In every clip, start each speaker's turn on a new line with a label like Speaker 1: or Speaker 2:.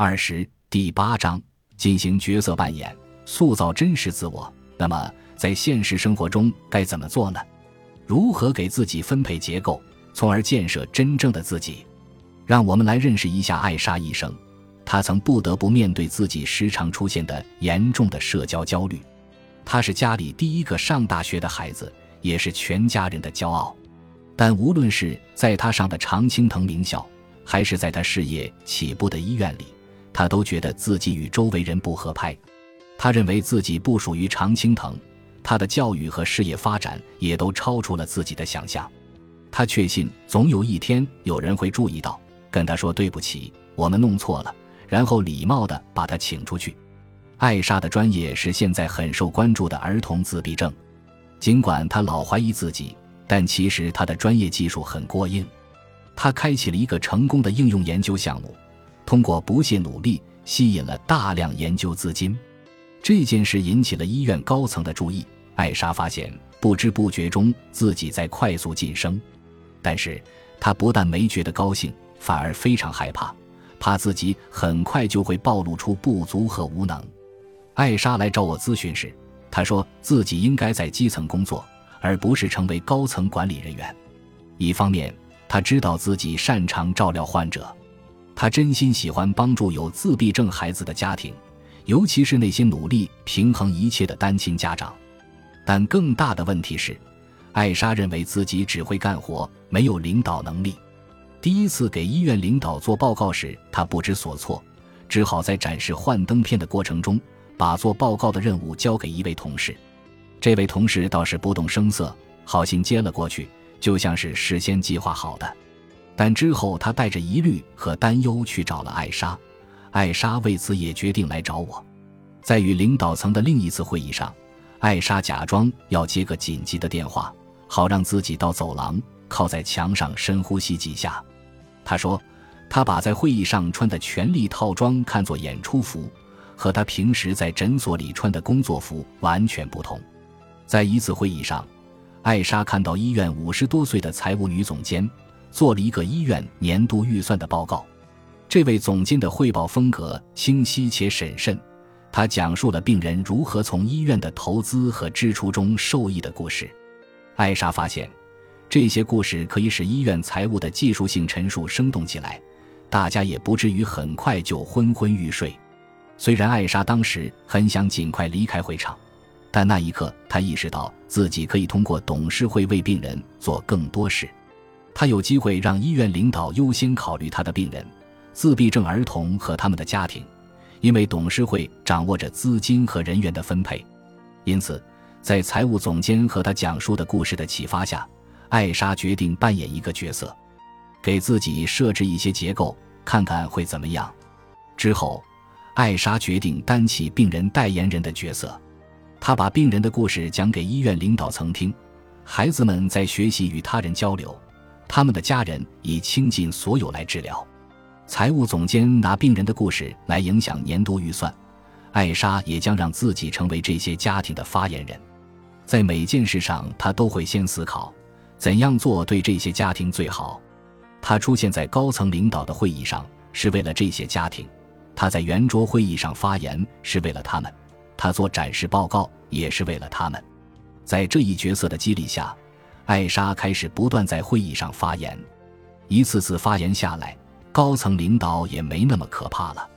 Speaker 1: 二十第八章进行角色扮演，塑造真实自我。那么，在现实生活中该怎么做呢？如何给自己分配结构，从而建设真正的自己？让我们来认识一下艾莎医生。她曾不得不面对自己时常出现的严重的社交焦虑。她是家里第一个上大学的孩子，也是全家人的骄傲。但无论是在她上的常青藤名校，还是在她事业起步的医院里，他都觉得自己与周围人不合拍，他认为自己不属于常青藤，他的教育和事业发展也都超出了自己的想象。他确信总有一天有人会注意到，跟他说对不起，我们弄错了，然后礼貌地把他请出去。艾莎的专业是现在很受关注的儿童自闭症，尽管他老怀疑自己，但其实他的专业技术很过硬。他开启了一个成功的应用研究项目。通过不懈努力，吸引了大量研究资金。这件事引起了医院高层的注意。艾莎发现，不知不觉中自己在快速晋升。但是，她不但没觉得高兴，反而非常害怕，怕自己很快就会暴露出不足和无能。艾莎来找我咨询时，她说自己应该在基层工作，而不是成为高层管理人员。一方面，她知道自己擅长照料患者。他真心喜欢帮助有自闭症孩子的家庭，尤其是那些努力平衡一切的单亲家长。但更大的问题是，艾莎认为自己只会干活，没有领导能力。第一次给医院领导做报告时，他不知所措，只好在展示幻灯片的过程中，把做报告的任务交给一位同事。这位同事倒是不动声色，好心接了过去，就像是事先计划好的。但之后，他带着疑虑和担忧去找了艾莎，艾莎为此也决定来找我。在与领导层的另一次会议上，艾莎假装要接个紧急的电话，好让自己到走廊靠在墙上深呼吸几下。她说，她把在会议上穿的权力套装看作演出服，和她平时在诊所里穿的工作服完全不同。在一次会议上，艾莎看到医院五十多岁的财务女总监。做了一个医院年度预算的报告，这位总监的汇报风格清晰且审慎，他讲述了病人如何从医院的投资和支出中受益的故事。艾莎发现，这些故事可以使医院财务的技术性陈述生动起来，大家也不至于很快就昏昏欲睡。虽然艾莎当时很想尽快离开会场，但那一刻她意识到自己可以通过董事会为病人做更多事。他有机会让医院领导优先考虑他的病人、自闭症儿童和他们的家庭，因为董事会掌握着资金和人员的分配。因此，在财务总监和他讲述的故事的启发下，艾莎决定扮演一个角色，给自己设置一些结构，看看会怎么样。之后，艾莎决定担起病人代言人的角色，她把病人的故事讲给医院领导层听，孩子们在学习与他人交流。他们的家人已倾尽所有来治疗。财务总监拿病人的故事来影响年度预算，艾莎也将让自己成为这些家庭的发言人。在每件事上，她都会先思考怎样做对这些家庭最好。她出现在高层领导的会议上是为了这些家庭，她在圆桌会议上发言是为了他们，她做展示报告也是为了他们。在这一角色的激励下。艾莎开始不断在会议上发言，一次次发言下来，高层领导也没那么可怕了。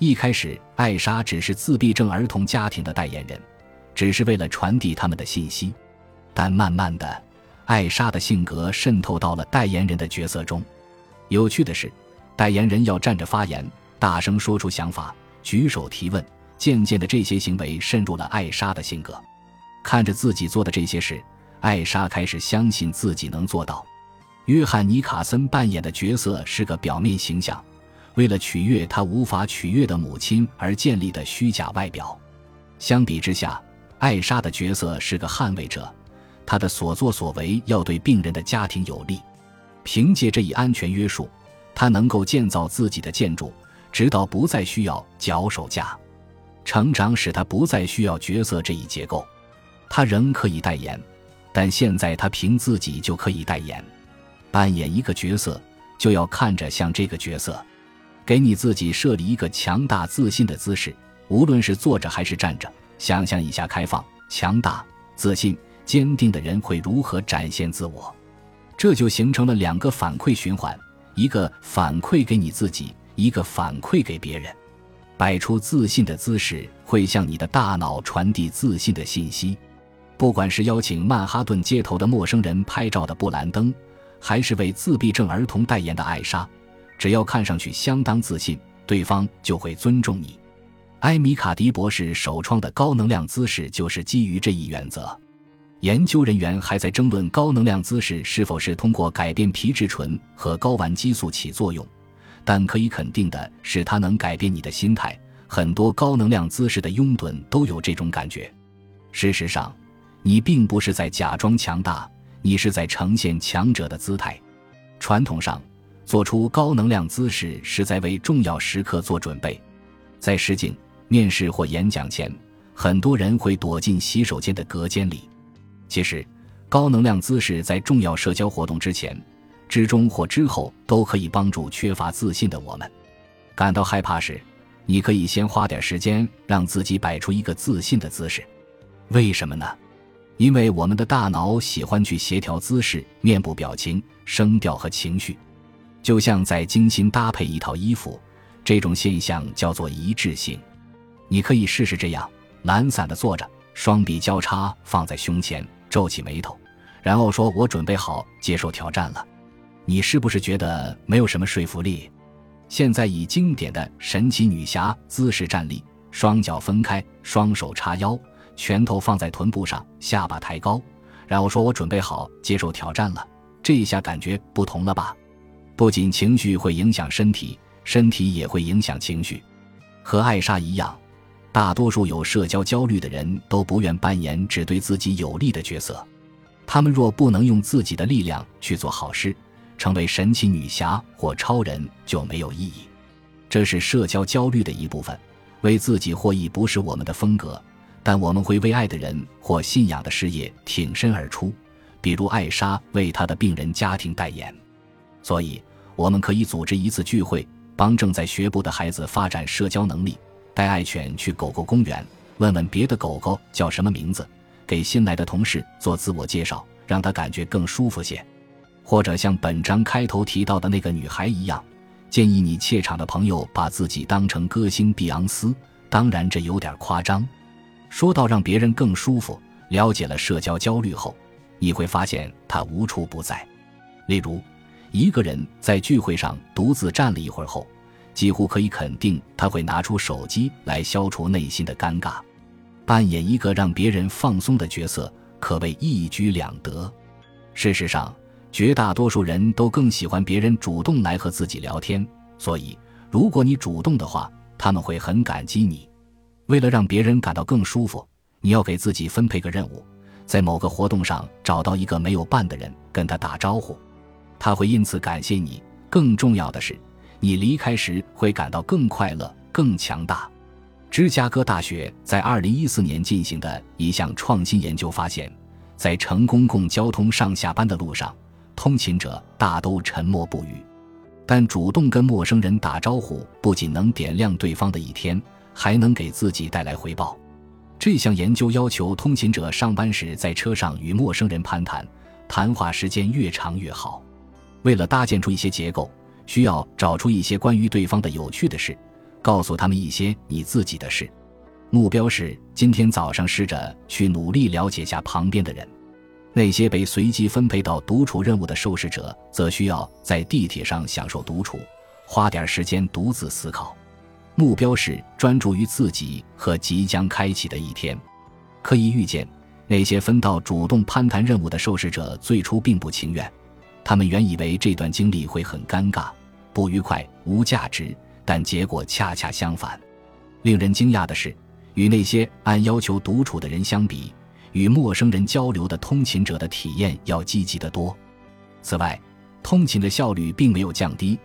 Speaker 1: 一开始，艾莎只是自闭症儿童家庭的代言人，只是为了传递他们的信息。但慢慢的，艾莎的性格渗透到了代言人的角色中。有趣的是，代言人要站着发言，大声说出想法，举手提问。渐渐的，这些行为渗入了艾莎的性格，看着自己做的这些事。艾莎开始相信自己能做到。约翰尼卡森扮演的角色是个表面形象，为了取悦他无法取悦的母亲而建立的虚假外表。相比之下，艾莎的角色是个捍卫者，她的所作所为要对病人的家庭有利。凭借这一安全约束，她能够建造自己的建筑，直到不再需要脚手架。成长使他不再需要角色这一结构，他仍可以代言。但现在他凭自己就可以代言，扮演一个角色就要看着像这个角色。给你自己设立一个强大自信的姿势，无论是坐着还是站着。想象一下，开放、强大、自信、坚定的人会如何展现自我？这就形成了两个反馈循环：一个反馈给你自己，一个反馈给别人。摆出自信的姿势，会向你的大脑传递自信的信息。不管是邀请曼哈顿街头的陌生人拍照的布兰登，还是为自闭症儿童代言的艾莎。只要看上去相当自信，对方就会尊重你。埃米卡迪博士首创的高能量姿势就是基于这一原则。研究人员还在争论高能量姿势是否是通过改变皮质醇和睾丸激素起作用，但可以肯定的是，它能改变你的心态。很多高能量姿势的拥趸都有这种感觉。事实上，你并不是在假装强大，你是在呈现强者的姿态。传统上。做出高能量姿势是在为重要时刻做准备，在试镜、面试或演讲前，很多人会躲进洗手间的隔间里。其实，高能量姿势在重要社交活动之前、之中或之后都可以帮助缺乏自信的我们。感到害怕时，你可以先花点时间让自己摆出一个自信的姿势。为什么呢？因为我们的大脑喜欢去协调姿势、面部表情、声调和情绪。就像在精心搭配一套衣服，这种现象叫做一致性。你可以试试这样：懒散的坐着，双臂交叉放在胸前，皱起眉头，然后说：“我准备好接受挑战了。”你是不是觉得没有什么说服力？现在以经典的神奇女侠姿势站立，双脚分开，双手叉腰，拳头放在臀部上，下巴抬高，然后说：“我准备好接受挑战了。”这一下感觉不同了吧？不仅情绪会影响身体，身体也会影响情绪。和艾莎一样，大多数有社交焦虑的人都不愿扮演只对自己有利的角色。他们若不能用自己的力量去做好事，成为神奇女侠或超人就没有意义。这是社交焦虑的一部分。为自己获益不是我们的风格，但我们会为爱的人或信仰的事业挺身而出，比如艾莎为她的病人家庭代言。所以。我们可以组织一次聚会，帮正在学步的孩子发展社交能力，带爱犬去狗狗公园，问问别的狗狗叫什么名字，给新来的同事做自我介绍，让他感觉更舒服些。或者像本章开头提到的那个女孩一样，建议你怯场的朋友把自己当成歌星碧昂斯。当然，这有点夸张。说到让别人更舒服，了解了社交焦虑后，你会发现它无处不在。例如。一个人在聚会上独自站了一会儿后，几乎可以肯定他会拿出手机来消除内心的尴尬。扮演一个让别人放松的角色，可谓一举两得。事实上，绝大多数人都更喜欢别人主动来和自己聊天，所以如果你主动的话，他们会很感激你。为了让别人感到更舒服，你要给自己分配个任务，在某个活动上找到一个没有伴的人，跟他打招呼。他会因此感谢你。更重要的是，你离开时会感到更快乐、更强大。芝加哥大学在2014年进行的一项创新研究发现，在乘公共交通上下班的路上，通勤者大都沉默不语。但主动跟陌生人打招呼，不仅能点亮对方的一天，还能给自己带来回报。这项研究要求通勤者上班时在车上与陌生人攀谈，谈话时间越长越好。为了搭建出一些结构，需要找出一些关于对方的有趣的事，告诉他们一些你自己的事。目标是今天早上试着去努力了解下旁边的人。那些被随机分配到独处任务的受试者，则需要在地铁上享受独处，花点时间独自思考。目标是专注于自己和即将开启的一天。可以预见，那些分到主动攀谈任务的受试者最初并不情愿。他们原以为这段经历会很尴尬、不愉快、无价值，但结果恰恰相反。令人惊讶的是，与那些按要求独处的人相比，与陌生人交流的通勤者的体验要积极得多。此外，通勤的效率并没有降低，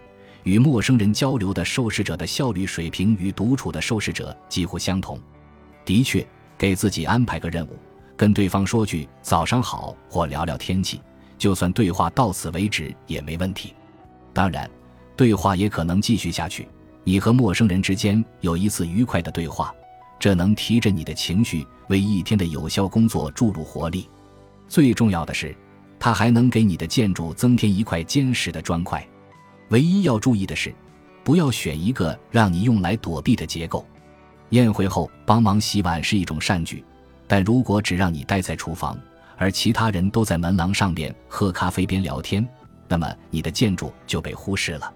Speaker 1: 与陌生人交流的受试者的效率水平与独处的受试者几乎相同。的确，给自己安排个任务，跟对方说句“早上好”或聊聊天气。就算对话到此为止也没问题，当然，对话也可能继续下去，你和陌生人之间有一次愉快的对话，这能提振你的情绪，为一天的有效工作注入活力。最重要的是，它还能给你的建筑增添一块坚实的砖块。唯一要注意的是，不要选一个让你用来躲避的结构。宴会后帮忙洗碗是一种善举，但如果只让你待在厨房，而其他人都在门廊上边喝咖啡边聊天，那么你的建筑就被忽视了。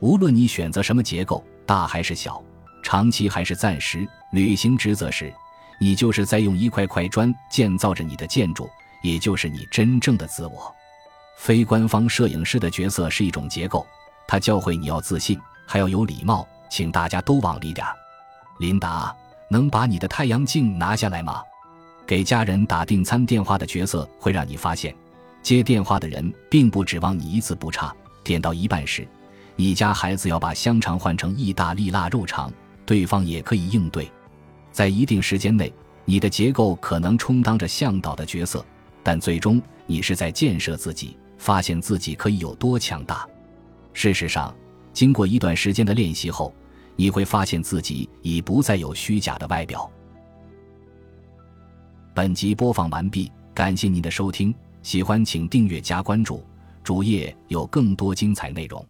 Speaker 1: 无论你选择什么结构，大还是小，长期还是暂时，履行职责时，你就是在用一块块砖建造着你的建筑，也就是你真正的自我。非官方摄影师的角色是一种结构，他教会你要自信，还要有礼貌，请大家都往里点儿。琳达，能把你的太阳镜拿下来吗？给家人打订餐电话的角色会让你发现，接电话的人并不指望你一字不差，点到一半时。你家孩子要把香肠换成意大利腊肉肠，对方也可以应对。在一定时间内，你的结构可能充当着向导的角色，但最终你是在建设自己，发现自己可以有多强大。事实上，经过一段时间的练习后，你会发现自己已不再有虚假的外表。本集播放完毕，感谢您的收听，喜欢请订阅加关注，主页有更多精彩内容。